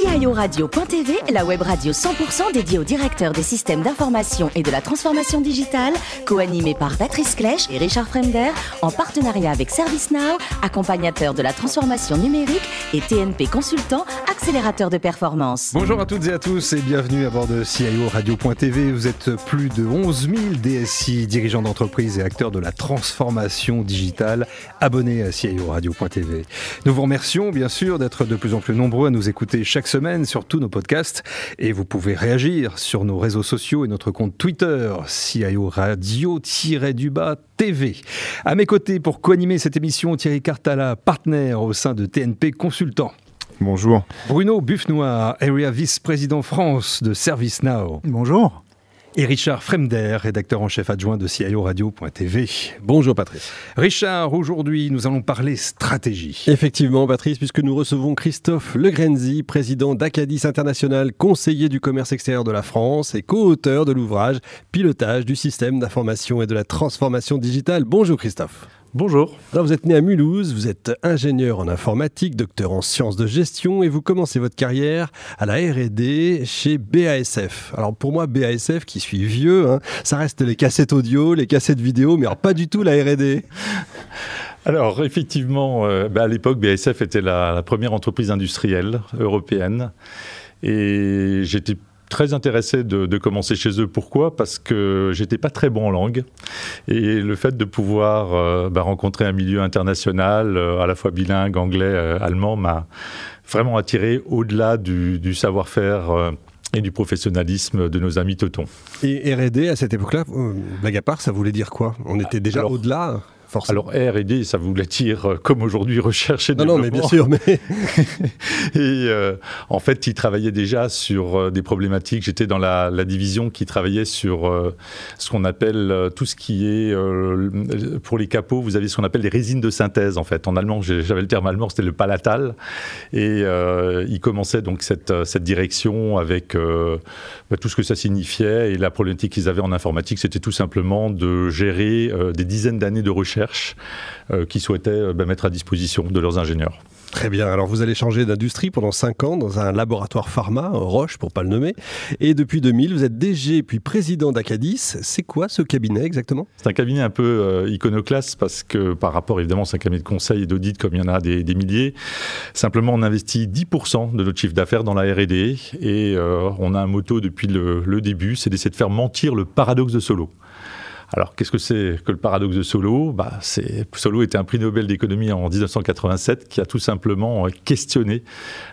CIO Radio.tv, la web radio 100% dédiée aux directeurs des systèmes d'information et de la transformation digitale, co-animée par Patrice Clèche et Richard Fremder, en partenariat avec ServiceNow, accompagnateur de la transformation numérique et TNP Consultant, accélérateur de performance. Bonjour à toutes et à tous et bienvenue à bord de CIO Radio.tv. Vous êtes plus de 11 000 DSI, dirigeants d'entreprise et acteurs de la transformation digitale, abonnés à CIO Radio.tv. Nous vous remercions bien sûr d'être de plus en plus nombreux à nous écouter chaque semaine sur tous nos podcasts et vous pouvez réagir sur nos réseaux sociaux et notre compte Twitter, CIO Radio-du-bas TV. À mes côtés pour co-animer cette émission, Thierry Cartala, partenaire au sein de TNP Consultant. Bonjour. Bruno Buffnoir, Area Vice-président France de ServiceNow. Bonjour et Richard Fremder, rédacteur en chef adjoint de CIO Radio.tv. Bonjour Patrice. Richard, aujourd'hui nous allons parler stratégie. Effectivement Patrice, puisque nous recevons Christophe Legrenzi, président d'Acadis International, conseiller du commerce extérieur de la France et co-auteur de l'ouvrage Pilotage du système d'information et de la transformation digitale. Bonjour Christophe. Bonjour. vous êtes né à Mulhouse, vous êtes ingénieur en informatique, docteur en sciences de gestion et vous commencez votre carrière à la R&D chez BASF. Alors pour moi, BASF, qui suis vieux, hein, ça reste les cassettes audio, les cassettes vidéo, mais pas du tout la R&D. Alors effectivement, euh, bah, à l'époque, BASF était la première entreprise industrielle européenne et j'étais très intéressé de, commencer chez eux. Pourquoi? Parce que j'étais pas très bon en langue. Et le fait de pouvoir euh, bah, rencontrer un milieu international, euh, à la fois bilingue, anglais, euh, allemand, m'a vraiment attiré au-delà du, savoir-faire et du professionnalisme de nos amis teutons. Et R&D à cette époque-là, blague à part, ça voulait dire quoi? On était déjà au-delà? Alors R&D, ça voulait dire, euh, comme aujourd'hui, recherche et non, Non, mais bien sûr. Mais... et euh, en fait, ils travaillaient déjà sur euh, des problématiques. J'étais dans la, division qui travaillait sur ce qu'on appelle tout ce qui est, pour les capots, vous avez ce qu'on appelle les résines de synthèse, en fait. En allemand, j'avais le terme allemand, c'était le palatal. Et ils commençaient donc cette, cette direction avec bah, tout ce que ça signifiait. Et la problématique qu'ils avaient en informatique, c'était tout simplement de gérer des dizaines d'années de recherche euh, qui souhaitaient euh, bah, mettre à disposition de leurs ingénieurs. Très bien. Alors, vous allez changer d'industrie pendant 5 ans dans un laboratoire pharma, Roche pour pas le nommer. Et depuis 2000, vous êtes DG puis président d'Acadis. C'est quoi ce cabinet exactement? C'est un cabinet un peu euh, iconoclaste parce que par rapport, évidemment, c'est un cabinet de conseil et d'audit comme il y en a des, milliers. Simplement, on investit 10% de notre chiffre d'affaires dans la R&D et on a un motto depuis le, le début, c'est d'essayer de faire mentir le paradoxe de Solo. Alors, qu'est-ce que c'est que le paradoxe de Solo? Bah, Solo était un prix Nobel d'économie en 1987 qui a tout simplement questionné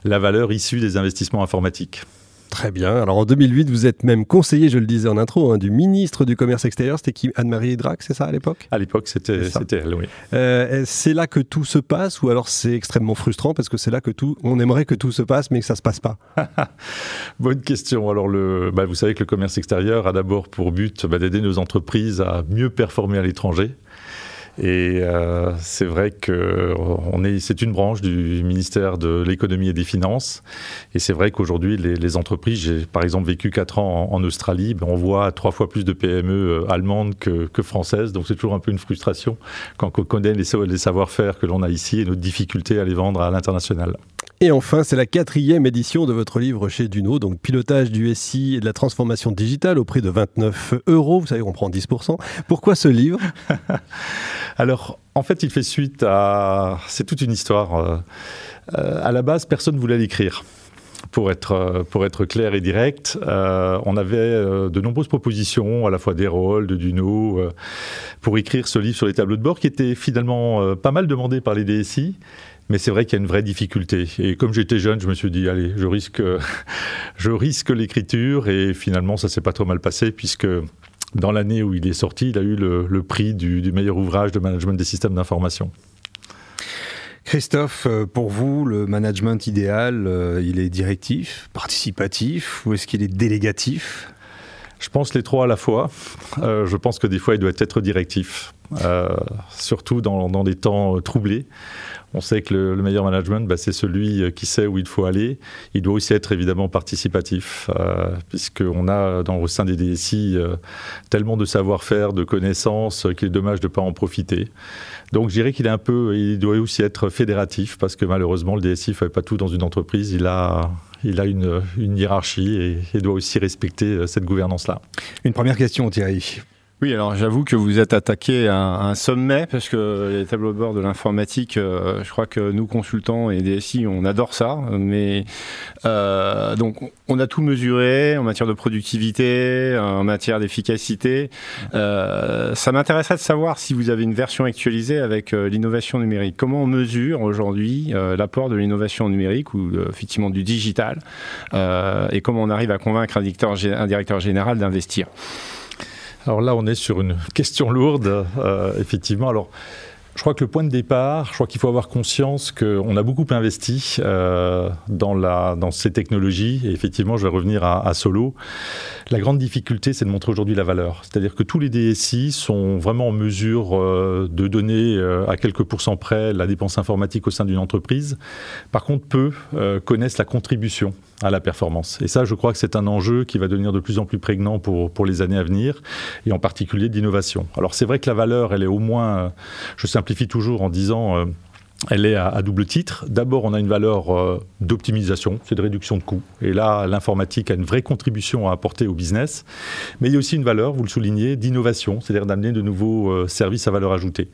la valeur issue des investissements informatiques. Très bien. Alors en 2008, vous êtes même conseiller, je le disais en intro, hein, du ministre du Commerce extérieur. C'était qui? Anne-Marie Drac, c'est ça à l'époque? À l'époque, c'était elle, oui. Euh, c'est là que tout se passe ou alors c'est extrêmement frustrant parce que c'est là que tout. On aimerait que tout se passe, mais que ça ne se passe pas? Bonne question. Alors, le, bah, vous savez que le commerce extérieur a d'abord pour but bah, d'aider nos entreprises à mieux performer à l'étranger. Et euh, c'est vrai que on est, c'est une branche du ministère de l'économie et des finances. Et c'est vrai qu'aujourd'hui, les, les, entreprises, j'ai par exemple vécu quatre ans en, Australie, ben on voit trois fois plus de PME euh, allemandes que, que françaises. Donc c'est toujours un peu une frustration quand on connaît les, les savoir-faire que l'on a ici et notre difficulté à les vendre à l'international. Et enfin, c'est la quatrième édition de votre livre chez Duno, donc pilotage du SI et de la transformation digitale au prix de 29 euros. Vous savez, on prend 10%. Pourquoi ce livre? Alors, en fait, il fait suite à... C'est toute une histoire. Euh, euh, à la base, personne ne voulait l'écrire. Pour être, euh, pour être clair et direct, on avait de nombreuses propositions, à la fois d'Erol, de Duno, pour écrire ce livre sur les tableaux de bord, qui était finalement pas mal demandé par les DSI. Mais c'est vrai qu'il y a une vraie difficulté. Et comme j'étais jeune, je me suis dit, allez, je risque, je risque l'écriture. Et finalement, ça s'est pas trop mal passé, puisque dans l'année où il est sorti, il a eu le, prix du, meilleur ouvrage de management des systèmes d'information. Christophe, euh, pour vous, le management idéal, euh, il est directif, participatif ou est-ce qu'il est délégatif? Je pense les trois à la fois. Euh, je pense que des fois, il doit être directif, surtout dans, dans, des temps troublés. On sait que le, meilleur management, bah, c'est celui euh, qui sait où il faut aller. Il doit aussi être évidemment participatif, euh, puisqu'on a dans, au sein des DSI euh, tellement de savoir-faire, de connaissances, qu'il est dommage de ne pas en profiter. Donc je dirais qu'il est un peu, il doit aussi être fédératif, parce que malheureusement, le DSI ne fait pas tout dans une entreprise. Il a, Il a une, hiérarchie et, doit aussi respecter cette gouvernance-là. Une première question, Thierry. Oui, alors j'avoue que vous êtes attaqué à, un sommet parce que les tableaux de bord de l'informatique, euh, je crois que nous consultants et DSI, on adore ça. Mais euh, donc on a tout mesuré en matière de productivité, en matière d'efficacité. Euh, ça m'intéresserait de savoir si vous avez une version actualisée avec l'innovation numérique. Comment on mesure aujourd'hui l'apport de l'innovation numérique ou effectivement du digital et comment on arrive à convaincre un directeur, un directeur général d'investir? Alors là, on est sur une question lourde, euh, effectivement. Alors, je crois que le point de départ, je crois qu'il faut avoir conscience qu'on a beaucoup investi euh, dans, ces technologies. Et effectivement, je vais revenir à, Solo. La grande difficulté, c'est de montrer aujourd'hui la valeur. C'est-à-dire que tous les DSI sont vraiment en mesure euh, de donner à quelques pourcents près la dépense informatique au sein d'une entreprise. Par contre, peu connaissent la contribution à la performance. Et ça, je crois que c'est un enjeu qui va devenir de plus en plus prégnant pour, pour les années à venir, et en particulier d'innovation. Alors c'est vrai que la valeur, elle est au moins, euh, je simplifie toujours en disant, euh, elle est à, double titre. D'abord, on a une valeur euh, d'optimisation, c'est de réduction de coûts. Et là, l'informatique a une vraie contribution à apporter au business. Mais il y a aussi une valeur, vous le soulignez, d'innovation, c'est-à-dire d'amener de nouveaux euh, services à valeur ajoutée.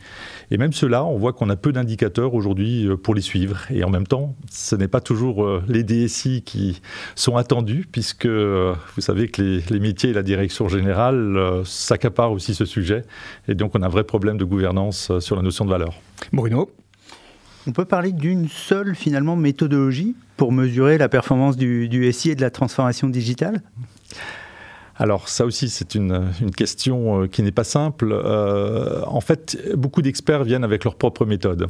Et même cela, on voit qu'on a peu d'indicateurs aujourd'hui euh, pour les suivre. Et en même temps, ce n'est pas toujours les DSI qui sont attendus, puisque vous savez que les, métiers et la direction générale s'accaparent aussi ce sujet. Et donc, on a un vrai problème de gouvernance sur la notion de valeur. Bruno? On peut parler d'une seule finalement méthodologie pour mesurer la performance du, SI et de la transformation digitale? Alors ça aussi c'est une, question euh, qui n'est pas simple. Euh, en fait, beaucoup d'experts viennent avec leur propre méthode.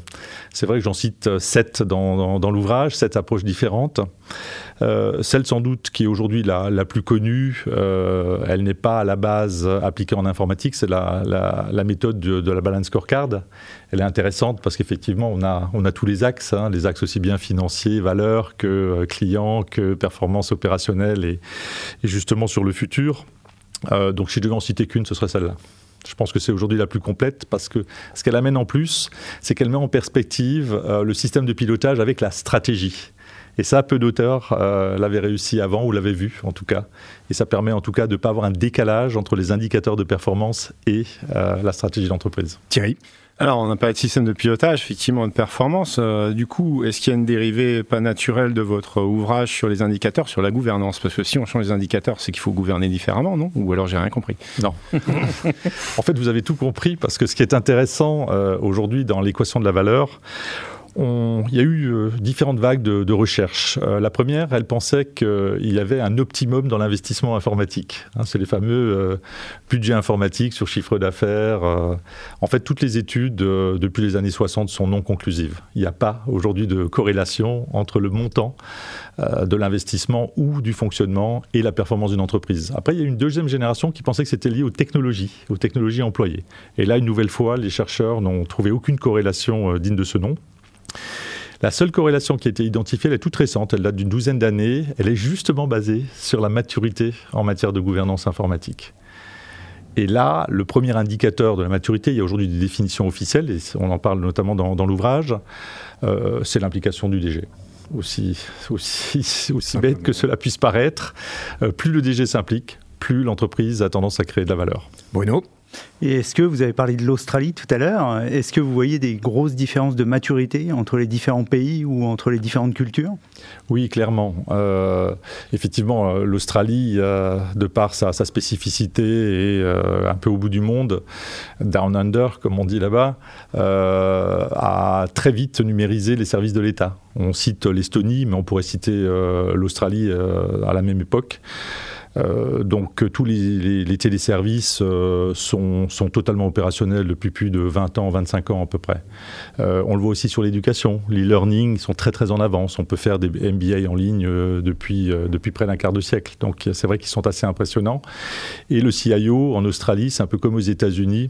C'est vrai que j'en cite sept dans, dans l'ouvrage, sept approches différentes. Euh, celle sans doute qui est aujourd'hui la, la, plus connue, euh, elle n'est pas à la base appliquée en informatique, c'est la, la, méthode de, la balance scorecard. Elle est intéressante parce qu'effectivement, on a, on a tous les axes, hein, les axes aussi bien financiers, valeurs que euh, clients, que performance opérationnelle et, justement sur le futur. Donc si je devais en citer qu'une, ce serait celle-là. Je pense que c'est aujourd'hui la plus complète parce que ce qu'elle amène en plus, c'est qu'elle met en perspective le système de pilotage avec la stratégie. Et ça, peu d'auteurs euh, l'avaient réussi avant ou l'avaient vu en tout cas. Et ça permet en tout cas de ne pas avoir un décalage entre les indicateurs de performance et euh, la stratégie d'entreprise. Thierry? Alors, on a parlé de système de pilotage, effectivement, de performance. Euh, du coup, est-ce qu'il y a une dérivée pas naturelle de votre ouvrage sur les indicateurs, sur la gouvernance? Parce que si on change les indicateurs, c'est qu'il faut gouverner différemment, non? Ou alors j'ai rien compris Non. en fait, vous avez tout compris, parce que ce qui est intéressant aujourd'hui dans l'équation de la valeur, il y a eu euh, différentes vagues de, de recherche. Euh, la première, elle pensait qu'il y avait un optimum dans l'investissement informatique. Hein, c'est les fameux euh, budgets informatiques sur chiffre d'affaires. en fait, toutes les études depuis les années 60 sont non conclusives. Il n'y a pas aujourd'hui de corrélation entre le montant de l'investissement ou du fonctionnement et la performance d'une entreprise. Après, il y a une deuxième génération qui pensait que c'était lié aux technologies, aux technologies employées. Et là, une nouvelle fois, les chercheurs n'ont trouvé aucune corrélation digne de ce nom. La seule corrélation qui a été identifiée, elle est toute récente, elle date d'une douzaine d'années, elle est justement basée sur la maturité en matière de gouvernance informatique. Et là, le premier indicateur de la maturité, il y a aujourd'hui des définitions officielles, et on en parle notamment dans, l'ouvrage, euh, c'est l'implication du DG. Aussi, bête que cela puisse paraître, euh, plus le DG s'implique, plus l'entreprise a tendance à créer de la valeur. Bruno? Et est-ce que vous avez parlé de l'Australie tout à l'heure? Est-ce que vous voyez des grosses différences de maturité entre les différents pays ou entre les différentes cultures? Oui, clairement. Euh, effectivement, euh, l'Australie, euh, de par sa, spécificité et un peu au bout du monde, down under, comme on dit là-bas, a très vite numérisé les services de l'État. On cite l'Estonie, mais on pourrait citer l'Australie à la même époque. Euh, donc tous les, téléservices euh, sont, totalement opérationnels depuis plus de 20 ans, 25 ans à peu près. Euh, on le voit aussi sur l'éducation. Les learning sont très très en avance. On peut faire des MBA en ligne depuis, depuis près d'un quart de siècle. Donc c'est vrai qu'ils sont assez impressionnants. Et le CIO en Australie, c'est un peu comme aux États-Unis,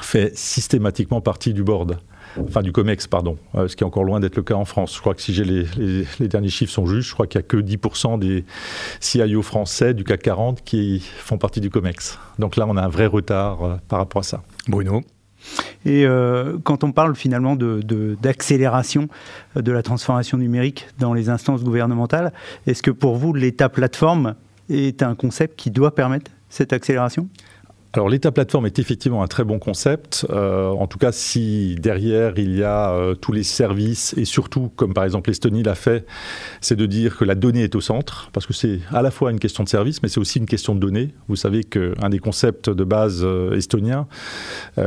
fait systématiquement partie du board enfin du COMEX, pardon, euh, ce qui est encore loin d'être le cas en France. Je crois que si j'ai les, derniers chiffres sont justes, je crois qu'il n'y a que 10% des CIO français du CAC 40 qui font partie du COMEX. Donc là, on a un vrai retard euh, par rapport à ça. Bruno? Et euh, quand on parle finalement d'accélération de, de, la transformation numérique dans les instances gouvernementales, est-ce que pour vous, l'État plateforme est un concept qui doit permettre cette accélération? Alors l'État plateforme est effectivement un très bon concept. Euh, en tout cas, si derrière il y a euh, tous les services et surtout, comme par exemple l'Estonie l'a fait, c'est de dire que la donnée est au centre, parce que c'est à la fois une question de service, mais c'est aussi une question de données. Vous savez qu'un des concepts de base euh, estoniens,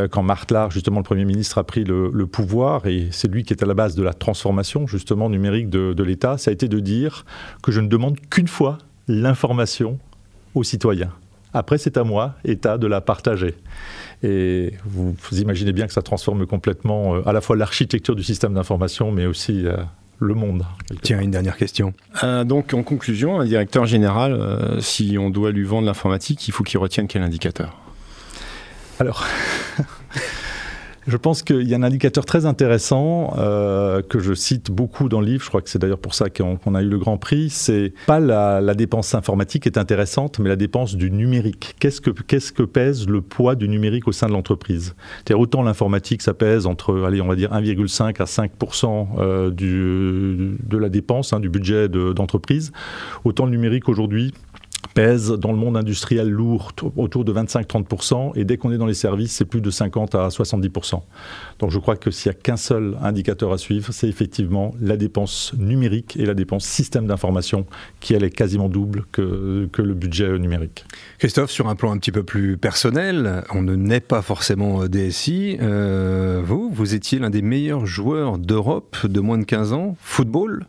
quand Martlar, justement le Premier ministre, a pris le, pouvoir, et c'est lui qui est à la base de la transformation justement numérique de, de l'État, ça a été de dire que je ne demande qu'une fois l'information aux citoyens. Après, c'est à moi, État, de la partager. Et vous, imaginez bien que ça transforme complètement euh, à la fois l'architecture du système d'information, mais aussi euh, le monde. Tiens, une dernière question. Euh, donc, en conclusion, un directeur général, si on doit lui vendre l'informatique, il faut qu'il retienne quel indicateur? Alors, Je pense qu'il y a un indicateur très intéressant euh, que je cite beaucoup dans le livre. Je crois que c'est d'ailleurs pour ça qu'on a eu le grand prix. C'est pas la, dépense informatique est intéressante, mais la dépense du numérique. Qu'est-ce que pèse le poids du numérique au sein de l'entreprise? Autant l'informatique, ça pèse entre, on va dire 1,5 à 5 euh, du, de la dépense hein, du budget d'entreprise. autant le numérique aujourd'hui pèse dans le monde industriel lourd autour de 25-30%, et dès qu'on est dans les services, c'est plus de 50 à 70%. Donc je crois que s'il n'y a qu'un seul indicateur à suivre, c'est effectivement la dépense numérique et la dépense système d'information, qui elle est quasiment double que, que le budget numérique. Christophe, sur un plan un petit peu plus personnel, on ne naît pas forcément DSI. Euh, vous, vous étiez l'un des meilleurs joueurs d'Europe de moins de 15 ans, football?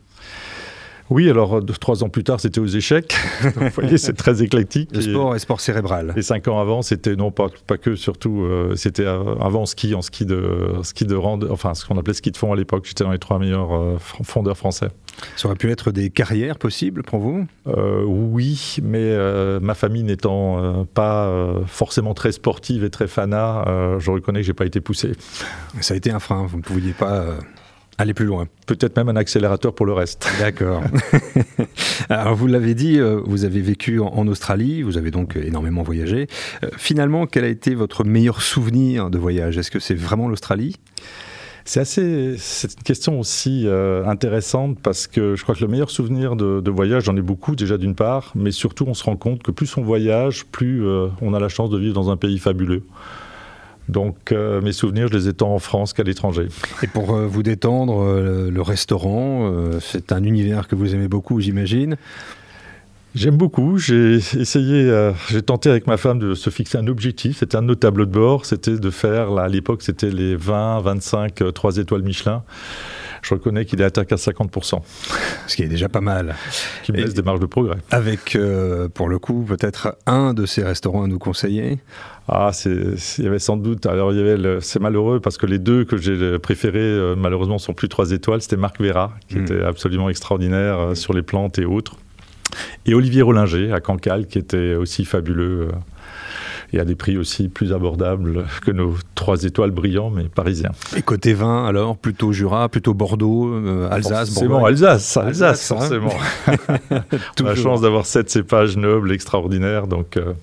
Oui, alors deux, trois ans plus tard, c'était aux échecs. vous voyez, c'est très éclectique. Le sport et sport cérébral. Et cinq ans avant, c'était non pas, pas que, surtout, euh, c'était avant ski, en ski de ski de rand, enfin ce qu'on appelait ski de fond à l'époque. J'étais dans les trois meilleurs euh, fondeurs français. Ça aurait pu être des carrières possibles pour vous? Euh, Oui, mais ma famille n'étant pas forcément très sportive et très fanat, je reconnais que j'ai pas été poussé. Ça a été un frein. Vous ne pouviez pas Aller plus loin. Peut-être même un accélérateur pour le reste. D'accord. Alors vous l'avez dit, euh, vous avez vécu en Australie, vous avez donc énormément voyagé. Euh, finalement, quel a été votre meilleur souvenir de voyage? Est-ce que c'est vraiment l'Australie? C'est assez, c'est une question aussi euh, intéressante parce que je crois que le meilleur souvenir de, voyage, j'en ai beaucoup déjà d'une part, mais surtout on se rend compte que plus on voyage, plus on a la chance de vivre dans un pays fabuleux. Donc euh, mes souvenirs, je les ai tant en France qu'à l'étranger. Et pour euh, vous détendre, euh, le restaurant, c'est un univers que vous aimez beaucoup, j'imagine. J'aime beaucoup. J'ai essayé, j'ai tenté avec ma femme de se fixer un objectif. C'était un de nos tableaux de bord. C'était de faire, là, à l'époque, c'était les 20, 25, 3 étoiles Michelin je reconnais qu'il est atteint qu'à 50%. Ce qui est déjà pas mal. Qui me laisse des marges de progrès. Avec, euh, pour le coup, peut-être un de ces restaurants à nous conseiller Ah, il y avait sans doute. Alors, il y avait c'est malheureux parce que les deux que j'ai préférés, euh, malheureusement, sont plus trois étoiles. C'était Marc Vera, qui hmm. était absolument extraordinaire euh, sur les plantes et autres. Et Olivier Rollinger à Cancale, qui était aussi fabuleux et à des prix aussi plus abordables que nos trois étoiles brillants, mais parisiens. Et côté vin, alors, plutôt Jura, plutôt Bordeaux, euh, Alsace C'est bon, Alsace, Alsace, hein. forcément. On a la chance d'avoir sept cépages nobles, extraordinaires, donc euh,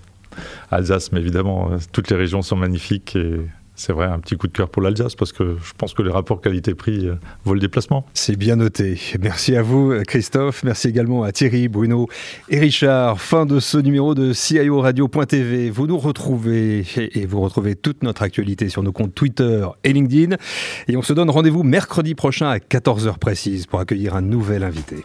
Alsace, mais évidemment, euh, toutes les régions sont magnifiques et c'est vrai, un petit coup de cœur pour l'Alsace parce que je pense que les rapports qualité-prix euh, vaut le déplacement. C'est bien noté. Merci à vous, Christophe. Merci également à Thierry, Bruno et Richard. Fin de ce numéro de CIO Radio.tv. Vous nous retrouvez et vous retrouvez toute notre actualité sur nos comptes Twitter et LinkedIn. Et on se donne rendez-vous mercredi prochain à 14h précise pour accueillir un nouvel invité